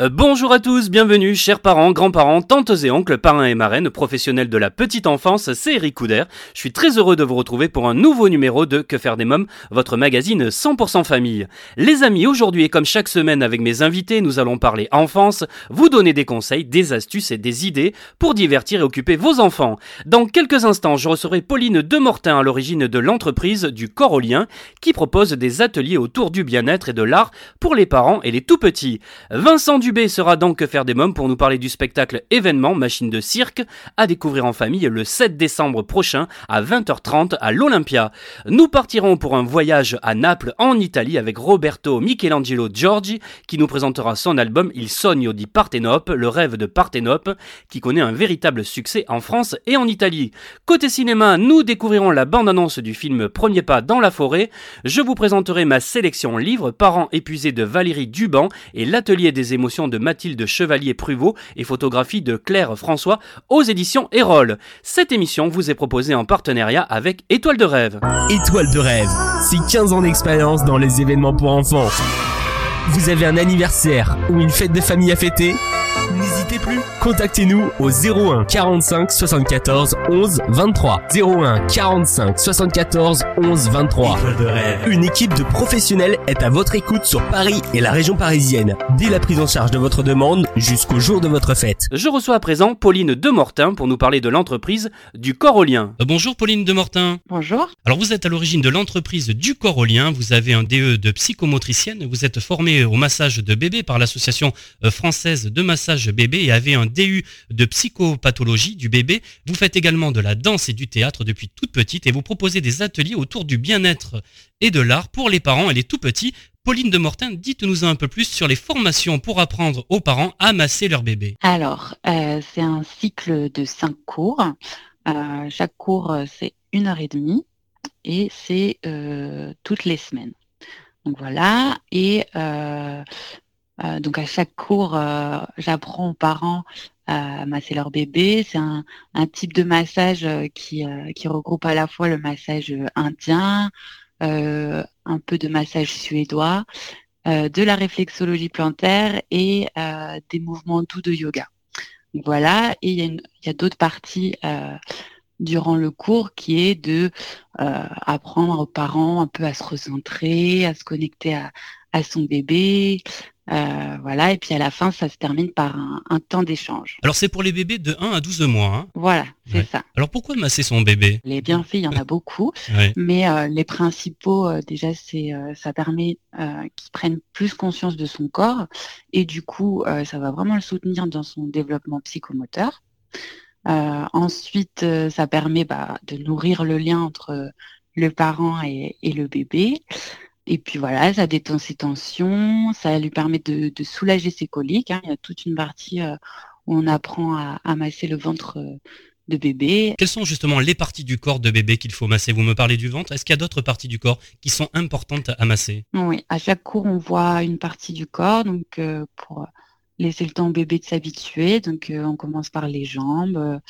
Euh, bonjour à tous, bienvenue, chers parents, grands-parents, tantes et oncles, parrains et marraines, professionnels de la petite enfance, c'est Eric Couder. Je suis très heureux de vous retrouver pour un nouveau numéro de Que faire des mômes, votre magazine 100% famille. Les amis, aujourd'hui et comme chaque semaine avec mes invités, nous allons parler enfance, vous donner des conseils, des astuces et des idées pour divertir et occuper vos enfants. Dans quelques instants, je recevrai Pauline Demortin à l'origine de l'entreprise du Corolien qui propose des ateliers autour du bien-être et de l'art pour les parents et les tout petits. Vincent Dubé sera donc Que faire des mômes pour nous parler du spectacle événement Machine de cirque à découvrir en famille le 7 décembre prochain à 20h30 à l'Olympia. Nous partirons pour un voyage à Naples en Italie avec Roberto Michelangelo Giorgi qui nous présentera son album Il sogno di Partenope, le rêve de Partenope qui connaît un véritable succès en France et en Italie. Côté cinéma, nous découvrirons la bande-annonce du film Premier pas dans la forêt. Je vous présenterai ma sélection livres Parents épuisés de Valérie Duban et l'atelier des émotions de Mathilde Chevalier-Pruvot et photographie de Claire François aux éditions Erol. Cette émission vous est proposée en partenariat avec Étoile de rêve. Étoile de rêve, c'est 15 ans d'expérience dans les événements pour enfants. Vous avez un anniversaire ou une fête de famille à fêter? Plus, contactez-nous au 01 45 74 11 23. 01 45 74 11 23. Étoile de rêve. Une équipe de professionnels est à votre écoute sur Paris et la région parisienne, dès la prise en charge de votre demande jusqu'au jour de votre fête. Je reçois à présent Pauline Demortin pour nous parler de l'entreprise du Corolien. Euh, Bonjour Pauline Demortin. Bonjour. Alors vous êtes à l'origine de l'entreprise du Corolien, vous avez un DE de psychomotricienne, vous êtes formé au massage de bébé par l'association euh, française de massage bébé et avez un DU de psychopathologie du bébé. Vous faites également de la danse et du théâtre depuis toute petite et vous proposez des ateliers autour du bien-être et de l'art pour les parents et les tout petits. Pauline Demortin, dites-nous un peu plus sur les formations pour apprendre aux parents à masser leur bébé. Alors, euh, c'est un cycle de cinq cours. Euh, chaque cours, euh, c'est une heure et demie et c'est toutes les semaines. Donc voilà. Et euh, donc à chaque cours, euh, j'apprends aux parents à masser leur bébé. C'est un, type de massage euh, qui, euh, regroupe à la fois le massage euh, indien, euh, un peu de massage suédois, euh, de la réflexologie plantaire et euh, des mouvements doux de yoga. Voilà, et il y a, d'autres parties euh, durant le cours qui est de euh, apprendre aux parents un peu à se recentrer, à se connecter à son bébé. Euh, voilà, et puis à la fin, ça se termine par un, un temps d'échange. Alors c'est pour les bébés de 1 à 12 mois. hein. Voilà, c'est Ouais. ça. Alors pourquoi masser son bébé? Les bienfaits, il y en a beaucoup. Ouais. Mais euh, les principaux, euh, déjà, c'est euh, ça permet euh, qu'il prenne plus conscience de son corps et du coup, euh, ça va vraiment le soutenir dans son développement psychomoteur. Euh, ensuite, euh, ça permet bah, de nourrir le lien entre le parent et, et le bébé. Et puis voilà, ça détend ses tensions, ça lui permet de, de soulager ses coliques. hein. Il y a toute une partie euh, où on apprend à, à masser le ventre euh, de bébé. Quelles sont justement les parties du corps de bébé qu'il faut masser? Vous me parlez du ventre. Est-ce qu'il y a d'autres parties du corps qui sont importantes à masser? Oui, à chaque cours, on voit une partie du corps, donc euh, pour laisser le temps au bébé de s'habituer. Donc, on commence par les jambes,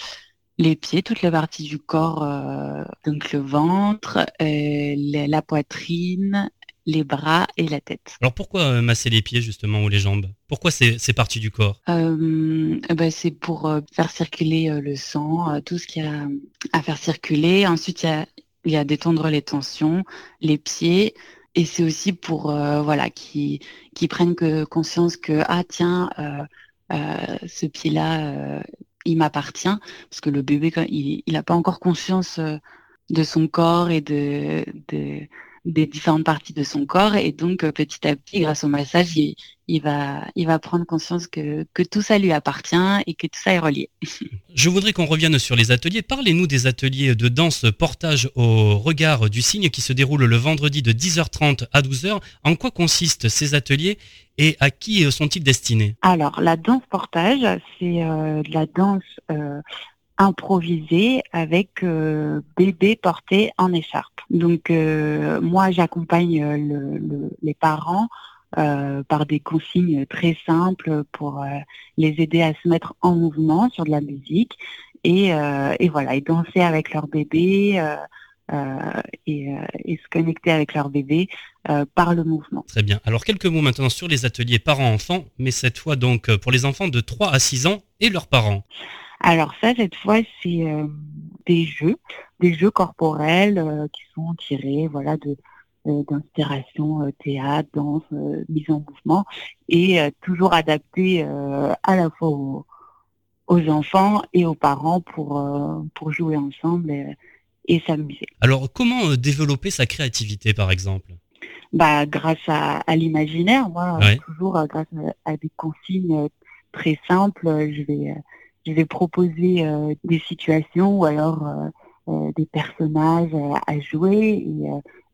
les pieds, toutes les parties du corps, euh, donc le ventre, euh, la, la poitrine, les bras et la tête. Alors pourquoi euh, masser les pieds justement ou les jambes? Pourquoi ces, ces parties du corps? Euh, eh ben, c'est pour euh, faire circuler le sang, tout ce qu'il y a à faire circuler. Ensuite, il y a, il y a détendre les tensions, les pieds. Et c'est aussi pour euh, voilà qui qui prennent que conscience que ah tiens euh, ce pied-là euh, il m'appartient parce que le bébé il il a pas encore conscience de son corps et de, de des différentes parties de son corps et donc euh, petit à petit grâce au massage il, il va il va prendre conscience que que tout ça lui appartient et que tout ça est relié. Je voudrais qu'on revienne sur les ateliers. Parlez-nous des ateliers de danse portage au regard du cygne qui se déroulent le vendredi de 10h30 à 12h. En quoi consistent ces ateliers et à qui sont-ils destinés? Alors, la danse portage, c'est euh, de la danse euh, improvisé avec euh, bébé porté en écharpe. Donc euh, moi j'accompagne euh, le- le- les parents par des consignes très simples pour les aider à se mettre en mouvement sur de la musique et, voilà et danser avec leur bébé et, se connecter avec leur bébé par le mouvement. Très bien. Alors quelques mots maintenant sur les ateliers parents-enfants, mais cette fois donc pour les enfants de 3 à 6 ans et leurs parents. Alors ça, cette fois, c'est euh, des jeux, des jeux corporels euh, qui sont tirés, voilà, de euh, d'inspiration théâtre, danse, mise en mouvement, et toujours adaptés à la fois aux, aux enfants et aux parents pour pour jouer ensemble et, et s'amuser. Alors comment développer sa créativité par exemple? Bah, grâce à, à l'imaginaire, moi, Ouais. toujours grâce à, à des consignes très simples, je vais, je vais proposer euh, des situations ou alors euh, euh, des personnages à jouer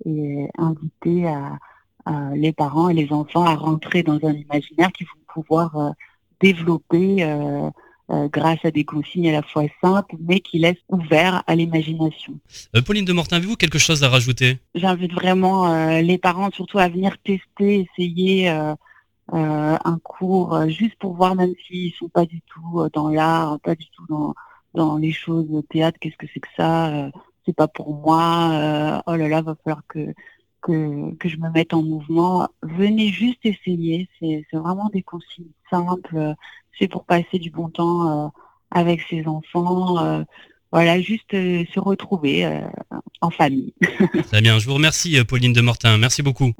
et, et inviter à, à les parents et les enfants à rentrer dans un imaginaire qu'ils vont pouvoir développer grâce à des consignes à la fois simples mais qui laissent ouvert à l'imagination. Euh, Pauline de Mortin, avez-vous quelque chose à rajouter? J'invite vraiment euh, les parents surtout à venir tester, essayer euh, un cours euh, juste pour voir même s'ils sont pas du tout euh, dans l'art, pas du tout dans dans les choses théâtre, qu'est-ce que c'est que ça, euh, c'est pas pour moi, euh, oh là là, va falloir que que, que je me mette en mouvement. Venez juste essayer, c'est vraiment des consignes simples, euh, c'est pour passer du bon temps euh, avec ses enfants, euh, voilà, juste euh, se retrouver euh, en famille. Très bien, je vous remercie euh, Pauline de Mortin, merci beaucoup.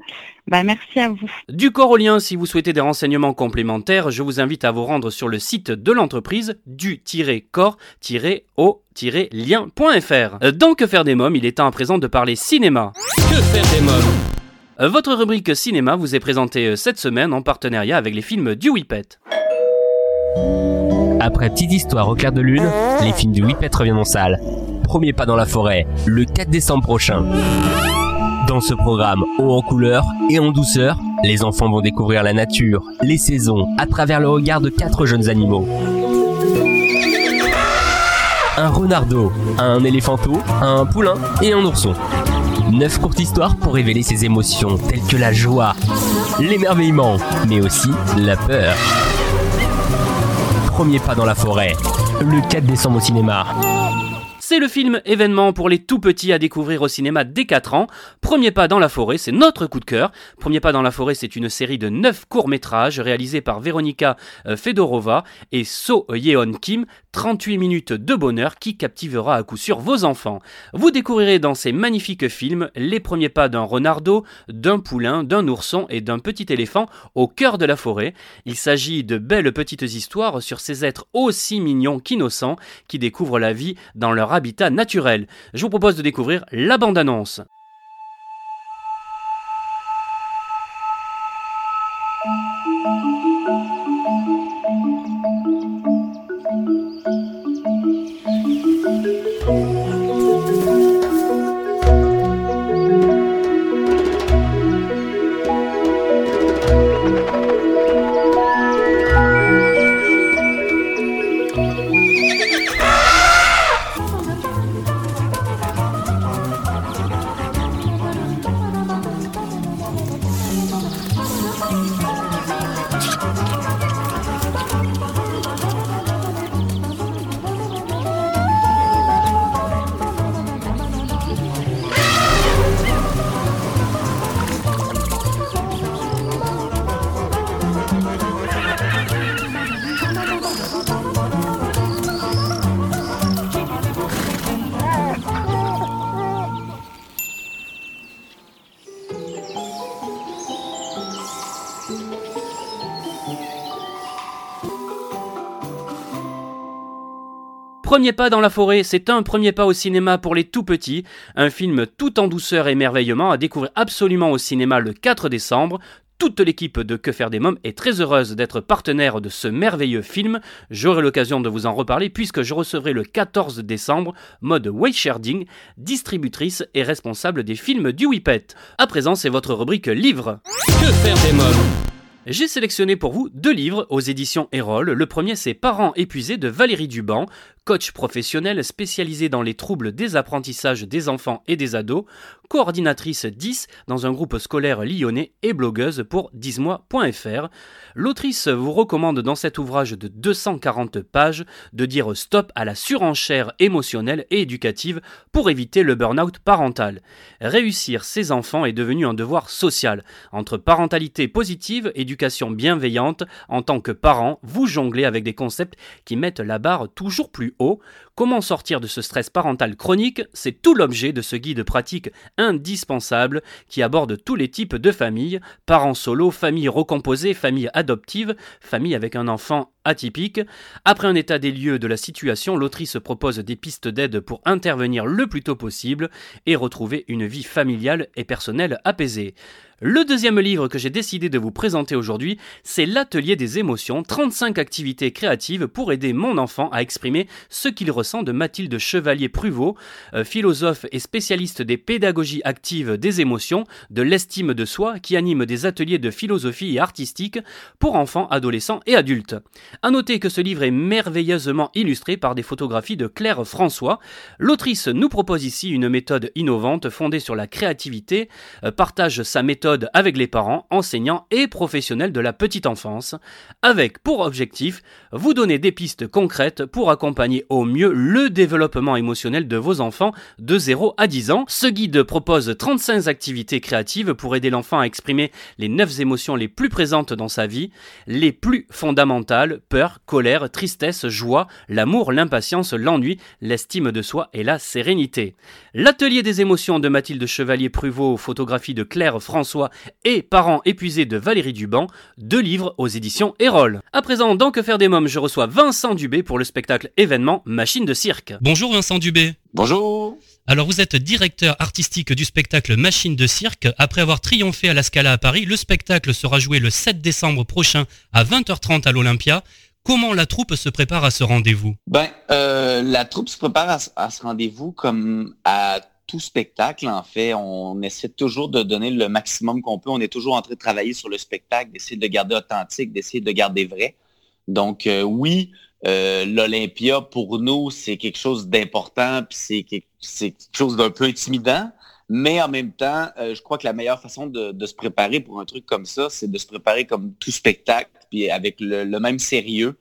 Bah, merci à vous. Du corolien, si vous souhaitez des renseignements complémentaires, je vous invite à vous rendre sur le site de l'entreprise du-corps-o-lien.fr. Dans Que faire des mômes, il est temps à présent de parler cinéma. Que faire des mômes? Votre rubrique cinéma vous est présentée cette semaine en partenariat avec les films du Whippet. Après Petite Histoire au clair de lune, les films du Whippet reviennent en salle. Premier pas dans la forêt, le 4 décembre prochain. Dans ce programme haut en couleur et en douceur, les enfants vont découvrir la nature, les saisons, à travers le regard de quatre jeunes animaux. Un renardeau, un éléphanteau, un poulain et un ourson. Neuf courtes histoires pour révéler ses émotions telles que la joie, l'émerveillement, mais aussi la peur. Premier pas dans la forêt, le 4 décembre au cinéma. C'est le film événement pour les tout petits à découvrir au cinéma dès 4 ans. Premier pas dans la forêt, c'est notre coup de cœur. Premier pas dans la forêt, c'est une série de 9 courts-métrages réalisés par Veronika euh, Fedorova et So Yeon Kim. 38 minutes de bonheur qui captivera à coup sûr vos enfants. Vous découvrirez dans ces magnifiques films les premiers pas d'un renardeau, d'un poulain, d'un ourson et d'un petit éléphant au cœur de la forêt. Il s'agit de belles petites histoires sur ces êtres aussi mignons qu'innocents qui découvrent la vie dans leur habitat naturel. Je vous propose de découvrir la. Premier pas dans la forêt, c'est un premier pas au cinéma pour les tout petits, un film tout en douceur et émerveillement à découvrir absolument au cinéma le 4 décembre. Toute l'équipe de Que faire des mômes est très heureuse d'être partenaire de ce merveilleux film. J'aurai l'occasion de vous en reparler puisque je recevrai le 14 décembre mode Waysharding, distributrice et responsable des films du Whippet. À présent, c'est votre rubrique livre. Que faire des mômes? J'ai sélectionné pour vous deux livres aux éditions Erol. Le premier, c'est Parents épuisés de Valérie Duban. Coach professionnel spécialisée dans les troubles des apprentissages des enfants et des ados, coordinatrice 10 dans un groupe scolaire lyonnais et blogueuse pour 10mois.fr. L'autrice vous recommande dans cet ouvrage de 240 pages de dire stop à la surenchère émotionnelle et éducative pour éviter le burn-out parental. Réussir ses enfants est devenu un devoir social. Entre parentalité positive, éducation bienveillante, en tant que parent, vous jonglez avec des concepts qui mettent la barre toujours plus haut. Comment sortir de ce stress parental chronique C'est tout l'objet de ce guide pratique indispensable qui aborde tous les types de familles, parents solo, familles recomposées, familles adoptives, familles avec un enfant atypique. Après un état des lieux de la situation, l'autrice propose des pistes d'aide pour intervenir le plus tôt possible et retrouver une vie familiale et personnelle apaisée. Le deuxième livre que j'ai décidé de vous présenter aujourd'hui, c'est L'Atelier des émotions, 35 activités créatives pour aider mon enfant à exprimer ce qu'il ressent de Mathilde Chevalier-Pruvot, euh, philosophe et spécialiste des pédagogies actives des émotions, de l'estime de soi, qui anime des ateliers de philosophie et artistique pour enfants, adolescents et adultes. À noter que ce livre est merveilleusement illustré par des photographies de Claire François. L'autrice nous propose ici une méthode innovante fondée sur la créativité, euh, partage sa méthode avec les parents, enseignants et professionnels de la petite enfance, avec pour objectif vous donner des pistes concrètes pour accompagner au mieux le développement émotionnel de vos enfants de 0 à 10 ans. Ce guide propose 35 activités créatives pour aider l'enfant à exprimer les 9 émotions les plus présentes dans sa vie, les plus fondamentales, peur, colère, tristesse, joie, l'amour, l'impatience, l'ennui, l'estime de soi et la sérénité. L'atelier des émotions de Mathilde Chevalier-Pruvot, photographie de Claire François et Parents épuisés de Valérie Duban, deux livres aux éditions Erol. À présent, dans Que faire des mômes, je reçois Vincent Dubé pour le spectacle événement Machine de cirque. Bonjour Vincent Dubé. Bonjour. Alors vous êtes directeur artistique du spectacle Machine de cirque. Après avoir triomphé à la Scala à Paris, le spectacle sera joué le 7 décembre prochain à 20h30 à l'Olympia. Comment la troupe se prépare à ce rendez-vous? Ben, euh, la troupe se prépare à, à ce rendez-vous comme à tout spectacle, en fait, on essaie toujours de donner le maximum qu'on peut. On est toujours en train de travailler sur le spectacle, d'essayer de le garder authentique, d'essayer de le garder vrai. Donc, euh, oui, euh, l'Olympia, pour nous, c'est quelque chose d'important, puis c'est quelque, chose d'un peu intimidant. Mais en même temps, euh, je crois que la meilleure façon de, se préparer pour un truc comme ça, c'est de se préparer comme tout spectacle, puis avec le même sérieux,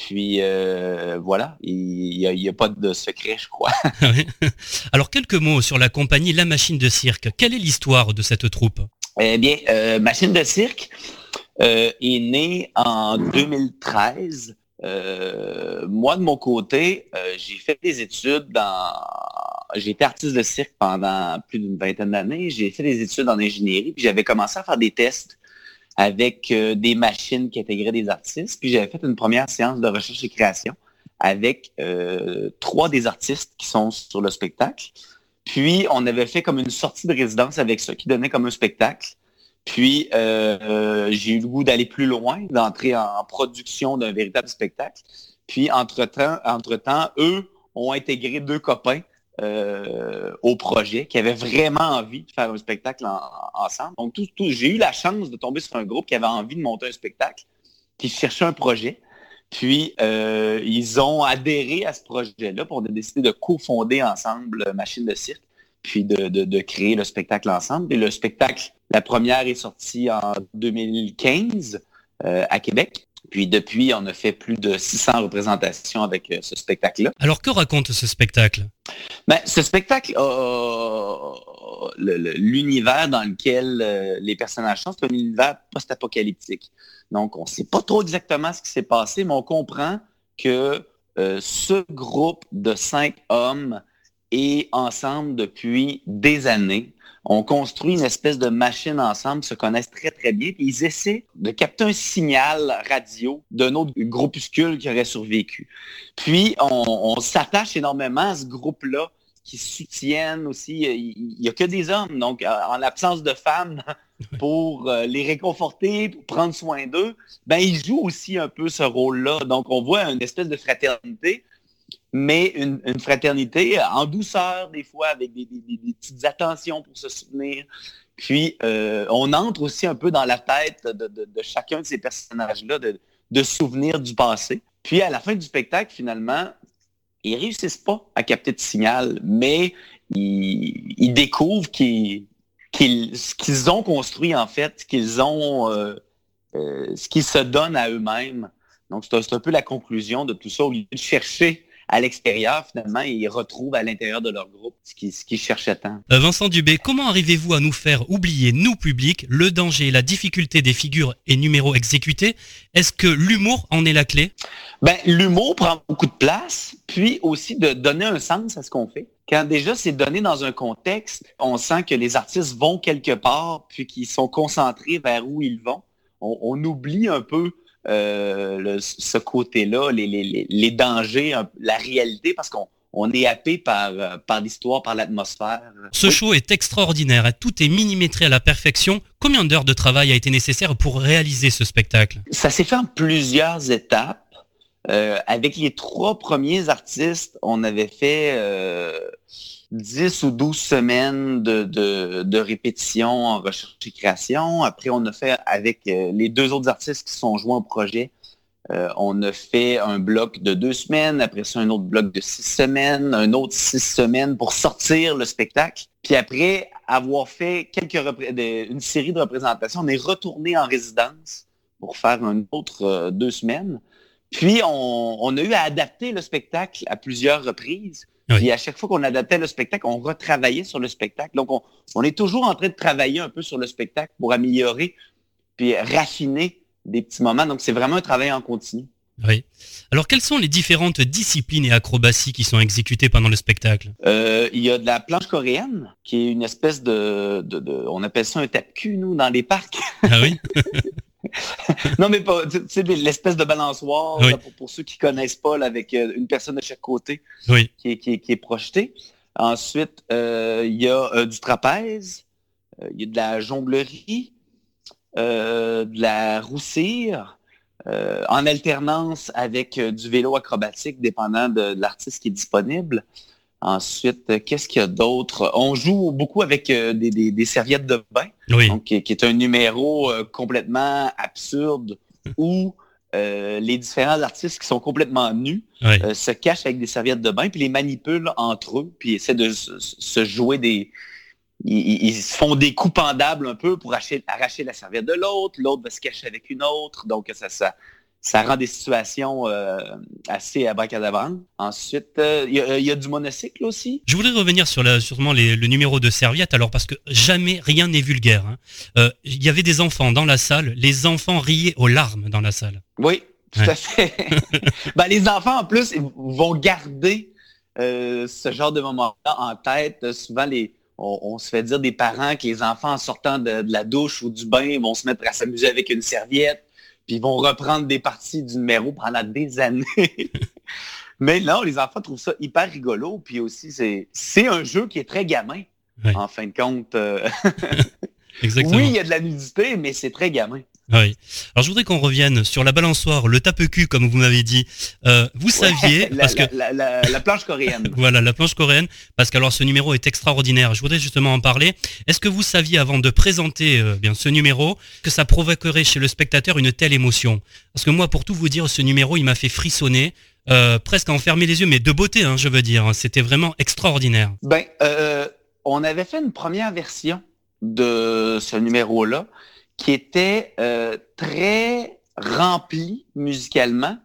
puis euh, voilà, il n'y a, pas de secret, je crois. Alors quelques mots sur la compagnie La Machine de Cirque. Quelle est l'histoire de cette troupe? Eh bien, euh, Machine de Cirque euh, est née en 2013. Moi, de mon côté, j'ai fait des études dans... J'ai été artiste de cirque pendant plus d'une vingtaine d'années. J'ai fait des études en ingénierie, puis j'avais commencé à faire des tests avec euh, des machines qui intégraient des artistes. Puis j'avais fait une première séance de recherche et création avec euh, trois des artistes qui sont sur le spectacle. Puis on avait fait comme une sortie de résidence avec ça, qui donnait comme un spectacle. Puis euh, j'ai eu le goût d'aller plus loin, d'entrer en production d'un véritable spectacle. Puis entre-temps, eux ont intégré deux copains euh, au projet, qui avait vraiment envie de faire un spectacle ensemble. Donc, j'ai eu la chance de tomber sur un groupe qui avait envie de monter un spectacle, qui cherchait un projet. Puis, euh, ils ont adhéré à ce projet-là pour décider de cofonder ensemble Machine de cirque, puis de, créer le spectacle ensemble. Et le spectacle, la première est sortie en 2015 euh, à Québec. Puis depuis, on a fait plus de 600 représentations avec euh, ce spectacle-là. Alors que raconte ce spectacle? Ben, Ce spectacle l'univers dans lequel euh, les personnages sont, c'est un univers post-apocalyptique. Donc, on ne sait pas trop exactement ce qui s'est passé, mais on comprend que euh, ce groupe de cinq hommes est ensemble depuis des années on construit une espèce de machine ensemble, se connaissent très très bien, puis ils essaient de capter un signal radio d'un autre groupuscule qui aurait survécu. Puis on, s'attache énormément à ce groupe-là qui soutiennent aussi, il n'y a que des hommes, donc en l'absence de femmes, pour euh, les réconforter, pour prendre soin d'eux, ben ils jouent aussi un peu ce rôle-là. Donc on voit une espèce de fraternité mais une, fraternité en douceur, des fois, avec des, petites attentions pour se soutenir. Puis, euh, on entre aussi un peu dans la tête de, chacun de ces personnages-là, de, souvenirs du passé. Puis, à la fin du spectacle, finalement, ils réussissent pas à capter de signal, mais ils, découvrent qu'ils, ce qu'ils ont construit, en fait, qu'ils ont, euh, euh, ce qu'ils se donnent à eux-mêmes. Donc, c'est un, peu la conclusion de tout ça. Au lieu de chercher à l'extérieur, finalement, ils retrouvent à l'intérieur de leur groupe ce qu'ils, ce cherchaient tant. Euh, Vincent Dubé, comment arrivez-vous à nous faire oublier, nous publics, le danger et la difficulté des figures et numéros exécutés? Est-ce que l'humour en est la clé? Ben, L'humour prend beaucoup de place, puis aussi de donner un sens à ce qu'on fait. Quand déjà c'est donné dans un contexte, on sent que les artistes vont quelque part, puis qu'ils sont concentrés vers où ils vont. On, oublie un peu euh, ce côté-là, les, dangers, la réalité, parce qu'on on est happé par, euh, par l'histoire, par l'atmosphère. Ce show est extraordinaire, tout est millimétré à la perfection. Combien d'heures de travail a été nécessaire pour réaliser ce spectacle? Ça s'est fait en plusieurs étapes. Euh, avec les trois premiers artistes, on avait fait euh, 10 ou 12 semaines de, répétition en recherche et création. Après, on a fait avec euh, les deux autres artistes qui sont joints au projet, euh, on a fait un bloc de deux semaines, après ça un autre bloc de six semaines, un autre six semaines pour sortir le spectacle. Puis après avoir fait quelques une série de représentations, on est retourné en résidence pour faire un autre deux semaines. Puis, on, a eu à adapter le spectacle à plusieurs reprises. Et à chaque fois qu'on adaptait le spectacle, on retravaillait sur le spectacle. Donc, on, est toujours en train de travailler un peu sur le spectacle pour améliorer puis raffiner des petits moments. Donc, c'est vraiment un travail en continu. Oui. Alors, quelles sont les différentes disciplines et acrobaties qui sont exécutées pendant le spectacle? Euh, Il y a de la planche coréenne, qui est une espèce de, on appelle ça un tape-cul, nous, dans les parcs. Ah oui? non, mais pas, tu sais, l'espèce de balançoire, pour, ceux qui connaissent pas, avec euh, une personne de chaque côté qui, est, projetée. Ensuite, euh, il y a euh, du trapèze, il y a de la jonglerie, de la roussire, en alternance avec du vélo acrobatique, dépendant de l'artiste qui est disponible. Ensuite, euh, qu'est-ce qu'il y a d'autre? On joue beaucoup avec euh, des, serviettes de bain, donc, qui, est un numéro euh, complètement absurde où les différents artistes qui sont complètement nus se cachent avec des serviettes de bain, puis les manipulent entre eux, puis essaient de se, jouer des... Ils, se font des coups pendables un peu pour arracher, arracher la serviette de l'autre, l'autre va se cacher avec une autre, donc ça, ça, ça rend des situations euh, assez abracadabrantes. Ensuite, euh, il y, a du monocycle aussi. Je voudrais revenir sur la, sûrement le numéro de serviette, alors parce que jamais rien n'est vulgaire. Hein. Euh, il y avait des enfants dans la salle, les enfants riaient aux larmes dans la salle. Oui, tout à fait. ben, les enfants, en plus, vont garder ce genre de moment-là en tête. Souvent, les, on, se fait dire des parents que les enfants, en sortant de, de la douche ou du bain, vont se mettre à s'amuser avec une serviette puis ils vont reprendre des parties du numéro pendant des années. Mais non, les enfants trouvent ça hyper rigolo. Puis aussi, c'est un jeu qui est très gamin, en fin de compte. Euh. Exactement. Oui, il y a de la nudité, mais c'est très gamin. Oui. Alors je voudrais qu'on revienne sur la balançoire, le tape-cul, comme vous m'avez dit. Euh, vous saviez la, parce que la, planche coréenne. voilà, la planche coréenne, parce que alors ce numéro est extraordinaire. Je voudrais justement en parler. Est-ce que vous saviez avant de présenter euh, bien ce numéro que ça provoquerait chez le spectateur une telle émotion? Parce que moi, pour tout vous dire, ce numéro, il m'a fait frissonner. Euh, presque enfermer les yeux, mais de beauté, hein, je veux dire. C'était vraiment extraordinaire. Ben, on avait fait une première version de ce numéro-là qui était euh, très rempli musicalement,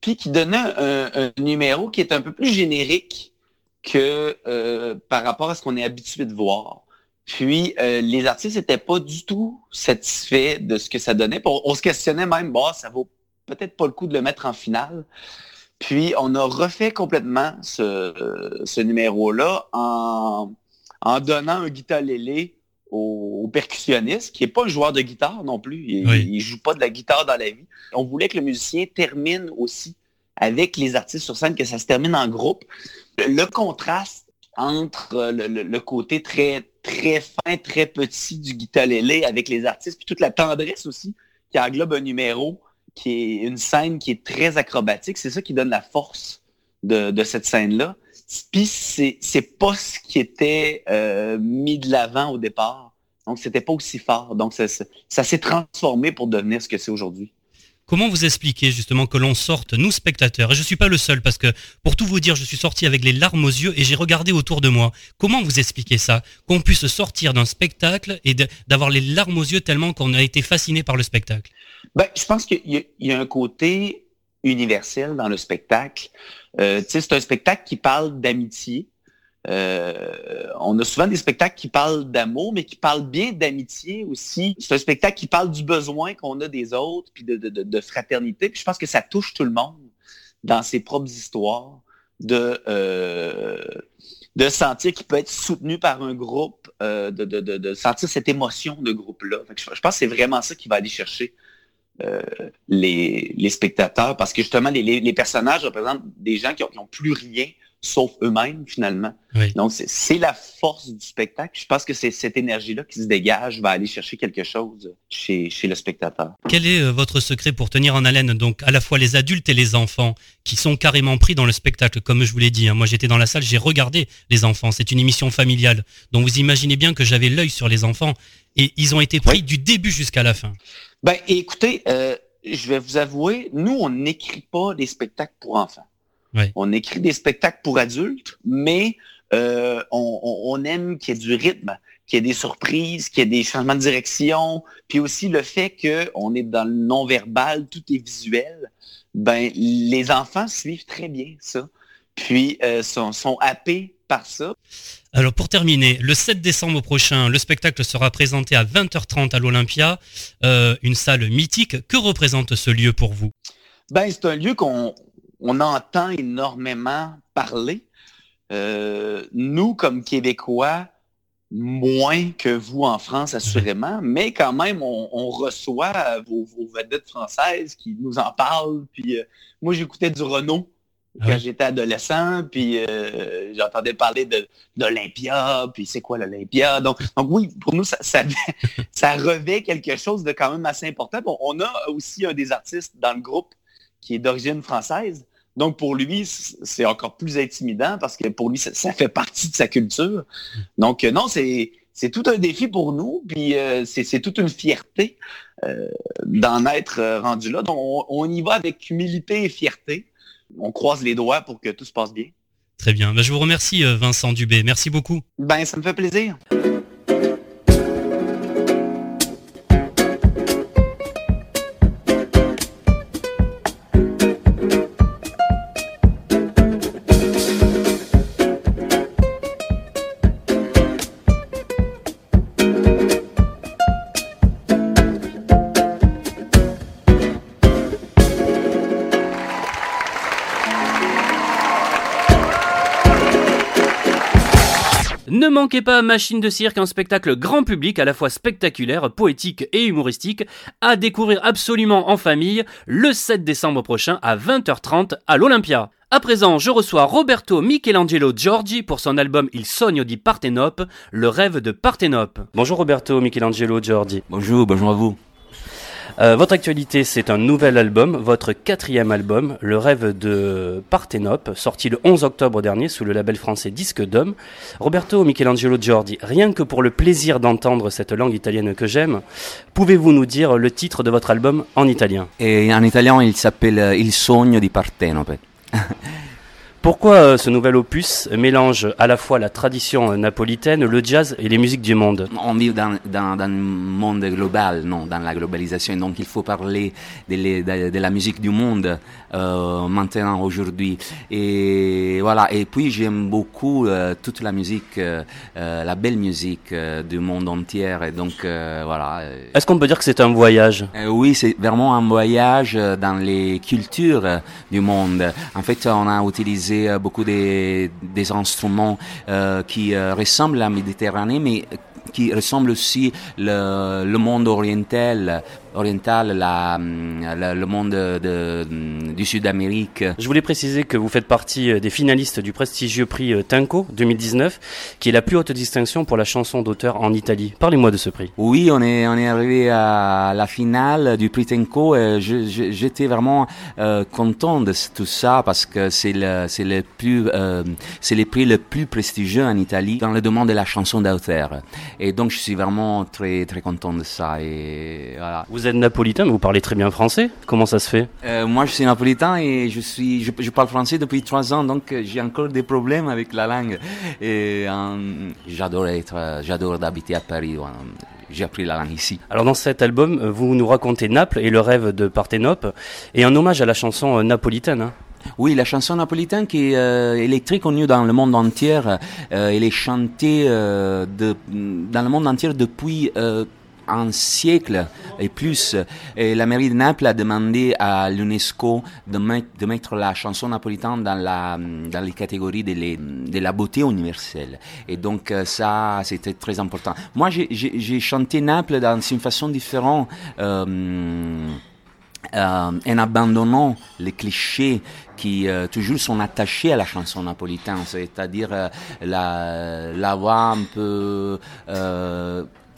puis qui donnait un, numéro qui est un peu plus générique que euh, par rapport à ce qu'on est habitué de voir. Puis euh, les artistes n'étaient pas du tout satisfaits de ce que ça donnait. On, se questionnait même, bon, ça vaut peut-être pas le coup de le mettre en finale. Puis on a refait complètement ce, ce numéro-là en, en donnant un guitare lélé au, percussionniste, qui n'est pas un joueur de guitare non plus. Il ne joue pas de la guitare dans la vie. On voulait que le musicien termine aussi avec les artistes sur scène, que ça se termine en groupe. Le, contraste entre le, côté très, très fin, très petit du guitarélé avec les artistes, puis toute la tendresse aussi qui englobe un numéro, qui est une scène qui est très acrobatique, c'est ça qui donne la force de cette scène-là. Puis c'est pas ce qui était euh, mis de l'avant au départ. Donc, c'était pas aussi fort. Donc, ça, s'est transformé pour devenir ce que c'est aujourd'hui. Comment vous expliquez justement que l'on sorte, nous spectateurs, et je suis pas le seul parce que pour tout vous dire, je suis sorti avec les larmes aux yeux et j'ai regardé autour de moi. Comment vous expliquez ça? Qu'on puisse sortir d'un spectacle et d'avoir les larmes aux yeux tellement qu'on a été fasciné par le spectacle? Ben, Je pense qu'il y, a un côté universel dans le spectacle. Euh, c'est un spectacle qui parle d'amitié. Euh, on a souvent des spectacles qui parlent d'amour, mais qui parlent bien d'amitié aussi. C'est un spectacle qui parle du besoin qu'on a des autres, puis de, fraternité. Puis je pense que ça touche tout le monde dans ses propres histoires, de, euh, de sentir qu'il peut être soutenu par un groupe, euh, de, sentir cette émotion de groupe-là. Je, pense que c'est vraiment ça qui va aller chercher les, spectateurs, parce que justement, les, personnages représentent des gens qui n'ont plus rien sauf eux-mêmes finalement. Donc c'est la force du spectacle. Je pense que c'est cette énergie-là qui se dégage, va aller chercher quelque chose chez, chez le spectateur. Quel est euh, votre secret pour tenir en haleine donc à la fois les adultes et les enfants qui sont carrément pris dans le spectacle Comme je vous l'ai dit, hein, moi j'étais dans la salle, j'ai regardé les enfants. C'est une émission familiale. Donc vous imaginez bien que j'avais l'œil sur les enfants et ils ont été pris du début jusqu'à la fin. Ben écoutez, euh, je vais vous avouer, nous on n'écrit pas des spectacles pour enfants. On écrit des spectacles pour adultes, mais euh, on, aime qu'il y ait du rythme, qu'il y ait des surprises, qu'il y ait des changements de direction, puis aussi le fait qu'on est dans le non-verbal, tout est visuel. Ben, les enfants suivent très bien ça, puis euh, sont, happés par ça. Alors pour terminer, le 7 décembre prochain, le spectacle sera présenté à 20h30 à l'Olympia, euh, une salle mythique. Que représente ce lieu pour vous? Ben, c'est un lieu qu'on on entend énormément parler. Euh, nous, comme Québécois, moins que vous en France, assurément, mais quand même, on, reçoit vos, vedettes françaises qui nous en parlent. Puis euh, moi, j'écoutais du Renault quand j'étais adolescent, puis euh, j'entendais parler d'Olympia, puis c'est quoi l'Olympia? Donc, donc oui, pour nous, ça, ça, revêt quelque chose de quand même assez important. on a aussi un des artistes dans le groupe qui est d'origine française. Donc, pour lui, c'est encore plus intimidant parce que pour lui, ça, fait partie de sa culture. Donc, euh, non, c'est tout un défi pour nous, puis euh, c'est toute une fierté euh, d'en être rendu là. Donc, on, y va avec humilité et fierté. On croise les doigts pour que tout se passe bien. Très bien. Ben, je vous remercie, Vincent Dubé. Merci beaucoup. Ben, ça me fait plaisir. Ne manquez pas Machine de cirque, un spectacle grand public à la fois spectaculaire, poétique et humoristique, à découvrir absolument en famille le 7 décembre prochain à 20h30 à l'Olympia. À présent, je reçois Roberto Michelangelo Giorgi pour son album Il sogno di Partenope, le rêve de Partenope. Bonjour Roberto Michelangelo Giorgi. Bonjour, bonjour à vous. Euh, votre actualité, c'est un nouvel album, votre quatrième album, Le rêve de Parthénope, sorti le 11 octobre dernier sous le label français Disque d'Homme. Roberto Michelangelo Giordi, rien que pour le plaisir d'entendre cette langue italienne que j'aime, pouvez-vous nous dire le titre de votre album en italien? Et En italien, il s'appelle Il sogno di Partenope. Pourquoi euh, ce nouvel opus mélange à la fois la tradition napolitaine, le jazz et les musiques du monde? On vit dans, un monde global, non, dans la globalisation, donc il faut parler de, la musique du monde maintenant, aujourd'hui. Et voilà, et puis j'aime beaucoup euh, toute la musique, la belle musique du monde entier, et donc voilà. Est-ce qu'on peut dire que c'est un voyage? Oui, c'est vraiment un voyage dans les cultures du monde. En fait, on a utilisé euh, beaucoup des, des instruments euh, qui euh, ressemblent à la Méditerranée, mais qui ressemblent aussi le, le monde oriental orientale, la, le monde de, du Sud-Amérique. Je voulais préciser que vous faites partie euh, des finalistes du prestigieux prix euh, Tinco 2019, qui est la plus haute distinction pour la chanson d'auteur en Italie. Parlez-moi de ce prix. Oui, on est, on est arrivé à la finale du prix Tinco et j'étais vraiment euh, content de tout ça parce que c'est le, c'est le plus, c'est le prix le plus prestigieux en Italie dans le domaine de la chanson d'auteur. Et donc je suis vraiment très, très content de ça. Et voilà. Vous êtes napolitain, mais vous parlez très bien français. Comment ça se fait? Euh, moi, je suis napolitain et je suis, je, je parle français depuis trois ans, donc euh, j'ai encore des problèmes avec la langue. Et euh, j'adore être, euh, j'adore d'habiter à Paris. ouais. J'ai appris la langue ici. Alors dans cet album, euh, vous nous racontez Naples et le rêve de Parthénope, et un hommage à la chanson euh, napolitaine. hein. Oui, la chanson napolitaine qui euh, est très connue dans le monde entier. Euh, elle est chantée euh, de, dans le monde entier depuis euh, un siècle et plus. Et la mairie de Naples a demandé à l'UNESCO de, mettre- la chanson napolitaine dans, les catégories de, la beauté universelle. Et donc euh, ça, c'était très important. Moi, j'ai- chanté Naples dans une façon différente. euh, euh, en abandonnant les clichés qui toujours sont attachés à la chanson napolitaine, c'est-à-dire la, la voix un peu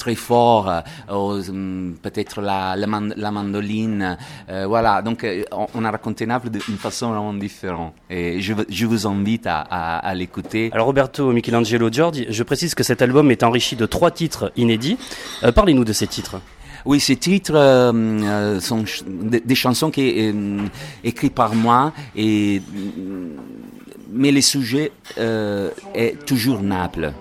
très fort, euh, aux, hum, peut-être la, la, man- la mandoline, euh, voilà. Donc euh, on, on a raconté Naples d'une façon vraiment différente. Et je, je vous invite à, à, à l'écouter. Alors Roberto Michelangelo Giorgi, je précise que cet album est enrichi de trois titres inédits. Parlez-nous de ces titres. Oui, ces titres euh, sont ch- des, chansons qui euh, écrites par moi et mais le sujet euh, est toujours Naples.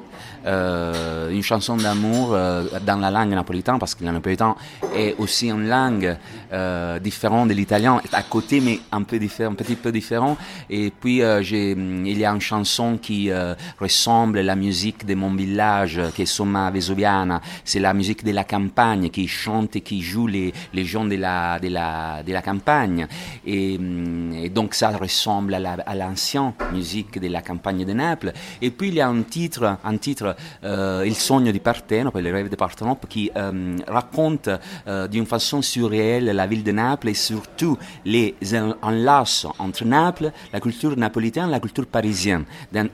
Euh, une chanson d'amour euh, dans la langue napolitaine parce que le napolitain est aussi une langue euh, différente de l'italien à côté mais un peu différent un petit peu différent. Et puis euh, j'ai il y a une chanson qui euh, ressemble à la musique de mon village qui est Somma Vesuviana. C'est la musique de la campagne qui chante et qui joue les, les gens de la, de la, de la campagne. Et, hum, et donc ça ressemble à la- l'ancienne musique de la campagne de Naples. Et puis il y a un titre un titre euh, Il sogno di Partenope le rêve de Partenope qui euh, raconte euh, d'une façon surréelle la ville de Naples et surtout les enlaces entre Naples, la culture napolitaine, la culture parisienne,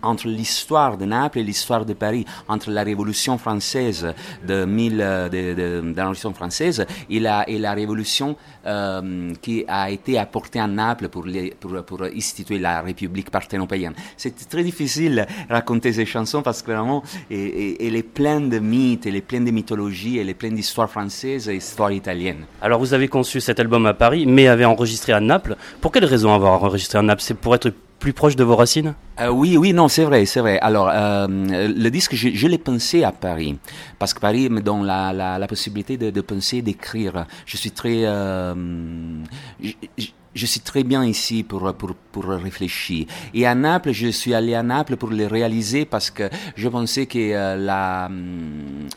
entre l'histoire de Naples et l'histoire de Paris, entre la Révolution française de, 1000, euh, de la Révolution française et la, et la Révolution euh, qui a été apportée à Naples pour, pour, pour instituer la République parthénopéenne. C'est très difficile de raconter ces chansons parce que vraiment, et- elle est pleine de mythes, elle est pleine de mythologie, elle est pleine d'histoires françaises et d'histoires italiennes. Alors vous avez conçu cet album à Paris, mais avez enregistré à Naples. Pour quelle raison avoir enregistré à Naples? C'est pour être proche de vos racines? Euh, oui, oui, non, c'est vrai, c'est vrai. Alors, euh, le disque, je, l'ai pensé à Paris, parce que Paris me donne la, la, possibilité de, de penser, d'écrire. Je suis très, euh, je suis très bien ici pour, pour, pour réfléchir. Et à Naples, je suis allé à Naples pour le réaliser parce que je pensais que euh, la, hum,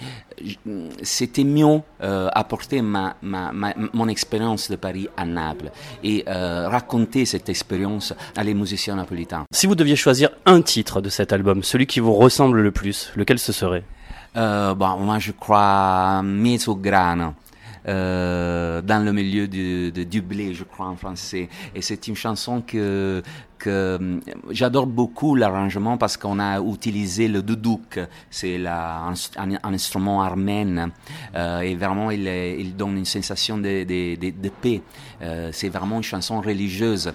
c'était mieux euh, apporter ma, ma, ma- mon expérience de Paris à Naples et euh, raconter cette expérience à les musiciens napolitains. Si vous deviez choisir un titre de cet album, celui qui vous ressemble le plus, lequel ce serait? Euh, bon, moi je crois mezzo grano. Euh, dans le milieu du, blé, je crois en français. Et c'est une chanson que, euh, j'adore beaucoup l'arrangement parce qu'on a utilisé le doudouk, c'est un, instrument armène euh, et vraiment il, donne une sensation de, paix. C'est vraiment une chanson religieuse.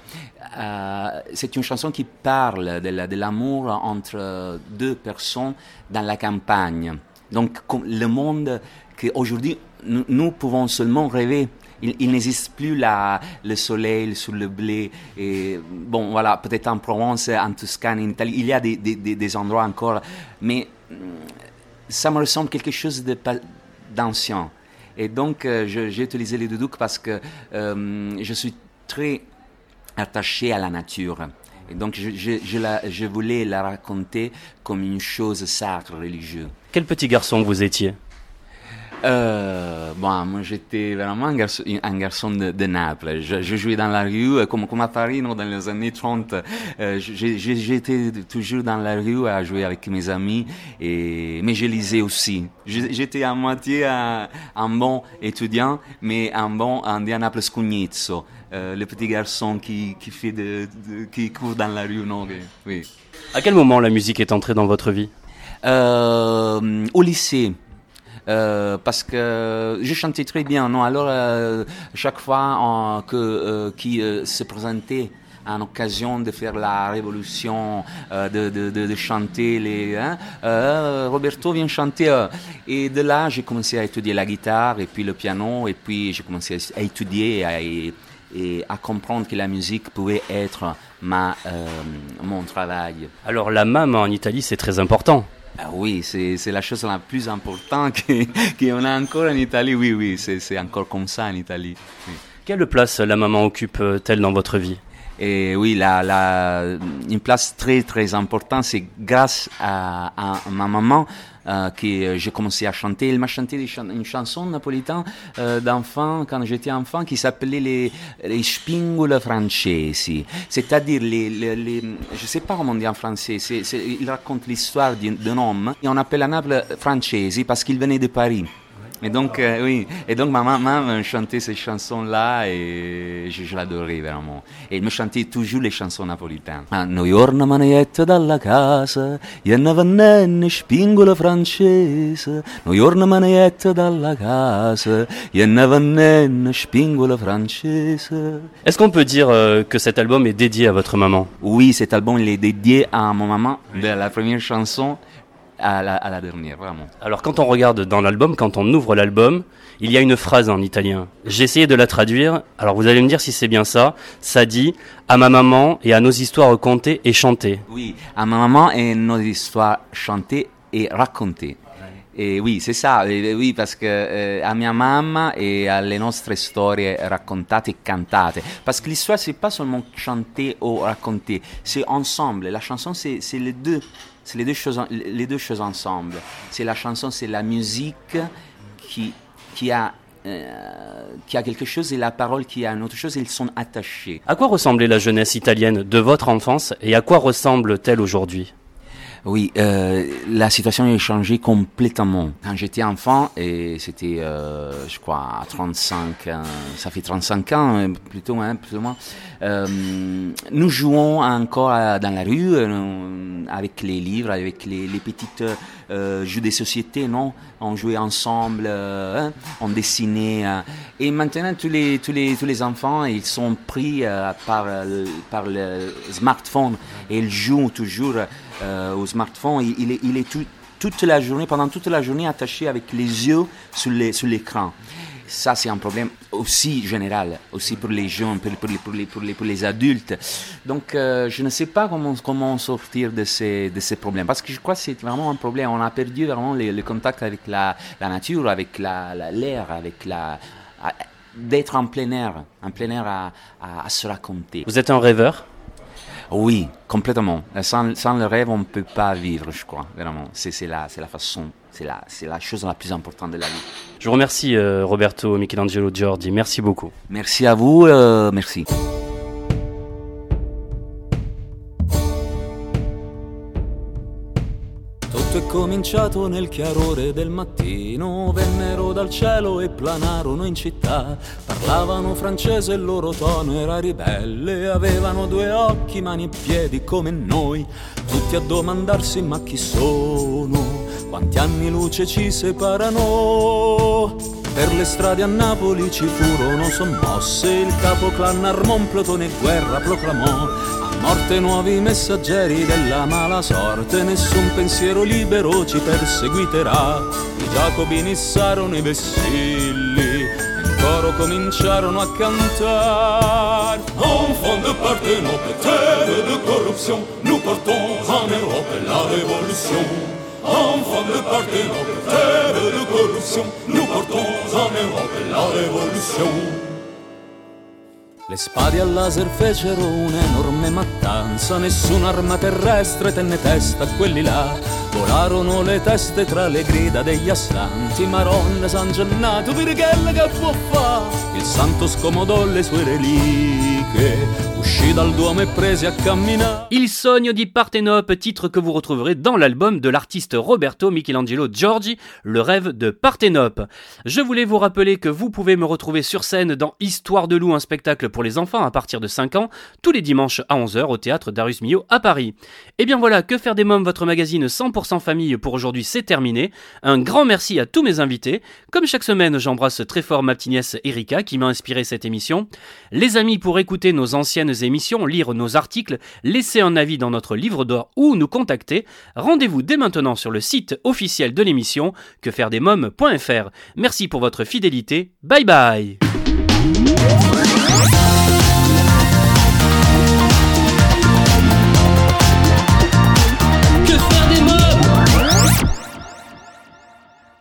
C'est une chanson qui parle de la- de l'amour entre deux personnes dans la campagne. Donc, le monde qu'aujourd'hui, nous, pouvons seulement rêver. Il, n'existe plus le soleil sur le blé. Bon, voilà, peut-être en Provence, en Toscane, en Italie, il y a des, endroits encore. Mais hum, ça me ressemble quelque chose d'ancien. Et donc, euh, j'ai utilisé les doudouks parce que euh, je suis très attaché à la nature. Et donc, je, je voulais la raconter comme une chose sacre, religieuse. Quel petit garçon vous étiez? Euh, bon, moi j'étais vraiment un garçon, un garçon de, de Naples. Je, je jouais dans la rue, euh, comme, comme à Paris, non, dans les années 30. Euh, J'étais toujours dans la rue à jouer avec mes amis, et, mais je lisais aussi. J'étais à moitié un, un bon étudiant, mais un bon un Naples Scugnizzo, euh, le petit garçon qui, qui, fait de, de- qui court dans la rue, non, oui. À quel moment la musique est entrée dans votre vie? Euh, au lycée. Euh, parce que je chantais très bien, non? Alors, euh, chaque fois euh, que euh, qui se présentait une occasion de faire la révolution, euh, de, de, de, chanter les. Hein, euh, Roberto vient chanter. Euh. et de là, j'ai commencé à étudier la guitare et puis le piano, et puis j'ai commencé à étudier à, et, et, à comprendre que la musique pouvait être ma, mon travail. Alors la maman en Italie, c'est très important. Ah oui, c'est la chose la plus importante qu'on a encore en Italie. Oui, oui, c'est encore comme ça en Italie. Oui. Quelle place la maman occupe-t-elle dans votre vie? Et oui, la, la, une place très très importante, c'est grâce à, à, ma maman euh, que j'ai commencé à chanter. Elle m'a chanté une chanson napolitaine euh, d'enfant quand j'étais enfant qui s'appelait les, les spingole francesi, c'est-à-dire les, je sais pas comment dit en français, il raconte l'histoire d'un homme et on appelle à Naples francesi parce qu'il venait de Paris. Et donc, euh, oui, et donc ma maman chantait ces chansons-là et je, je l'adorais vraiment. Et elle me chantait toujours les chansons napolitaines. Ah, noi orna maneiette dalla casa, jenna vannenne spingola francese. Noi orna maneiette dalla casa, jenna vannenne spingola francese. Est-ce qu'on peut dire euh, que cet album est dédié à votre maman? Oui, cet album il est dédié à mon maman, la première chanson à la, à la, dernière, vraiment. Alors quand on regarde dans l'album, quand on ouvre l'album, il y a une phrase en italien. J'ai essayé de la traduire, alors vous allez me dire si c'est bien ça. Ça dit à ma maman et à nos histoires contées et chantées. Oui, à ma maman et nos histoires chantées et racontées. Et oui, c'est ça, et oui, parce que eh, a mia mamma e alle nostre storie raccontate e cantate. Parce que l'histoire, c'est pas seulement chanter ou raconter, c'est ensemble. La chanson, c'est les deux. C'est les deux choses, les deux choses ensemble. C'est la chanson, c'est la musique qui, qui a euh, qui a quelque chose et la parole qui a une autre chose, ils sont attachés. À quoi ressemblait la jeunesse italienne de votre enfance et à quoi ressemble-t-elle aujourd'hui? Oui, euh, la situation a changé complètement. Quand j'étais enfant, et c'était, euh, je crois, à 35, euh, ça fait 35 ans, euh, plutôt, hein, plus ou moins, euh, nous jouons encore dans la rue, euh, avec les livres, avec les, les petites jeux de société, non On jouait ensemble, hein, on dessinait. et maintenant, tous les, tous, les, tous les enfants, ils sont pris par, par le smartphone et ils jouent toujours euh, au smartphone, il, il est, il est tout, toute la journée, pendant toute la journée attaché avec les yeux sur l'écran. Ça, c'est un problème aussi général, aussi pour les jeunes, pour, pour, les, pour, les, pour, les, pour les adultes. Donc, euh, je ne sais pas comment, comment sortir de ces, de ces problèmes, parce que je crois que c'est vraiment un problème. On a perdu vraiment le, contact avec la, la nature, avec l'air, la, l'air avec la... d'être en plein air, en plein air à, à, à se raconter. Vous êtes un rêveur? Oui, complètement. Sans, sans, le rêve, on ne peut pas vivre, je crois. Vraiment, c'est la, la façon, c'est la, la chose la plus importante de la vie. Je vous remercie, euh, Roberto Michelangelo Giorgi. Merci beaucoup. Merci à vous. Euh, merci. Tutto è cominciato nel chiarore del mattino, vennero dal cielo e planarono in città, parlavano francese e il loro tono era ribelle, avevano due occhi, mani e piedi come noi, tutti a domandarsi ma chi sono, quanti anni luce ci separano. Per le strade a Napoli ci furono sommosse, il capo clan armò un plotone guerra proclamò, morte nuovi messaggeri della mala sorte, nessun pensiero libero ci perseguiterà. I giacobini issarono i vessilli, in coro cominciarono a cantare. Enfant de Partenope, terre de corruption, nous portons en Europe la révolution. Enfant de Partenope, terre de corruption, nous portons en Europe la révolution. Le spade a laser fecero un'enorme mattanza, nessun'arma terrestre tenne testa a quelli là. Il santo scomodò e sogno di titre que vous retrouverez dans l'album de l'artiste Roberto Michelangelo Giorgi, Le rêve de Partenope. Je voulais vous rappeler que vous pouvez me retrouver sur scène dans Histoire de loup, un spectacle pour les enfants à partir de 5 ans, tous les dimanches à 11h au théâtre Darius à Paris. Et bien voilà, Que faire des mômes, votre magazine 100% famille pour aujourd'hui, c'est terminé. Un grand merci à tous mes invités. Comme chaque semaine, j'embrasse très fort ma petite nièce Erika qui m'a inspiré cette émission. Les amis, pour écouter nos anciennes émissions, lire nos articles, laisser un avis dans notre livre d'or ou nous contacter, rendez-vous dès maintenant sur le site officiel de l'émission quefairedesmoms.fr. Merci pour votre fidélité. Bye bye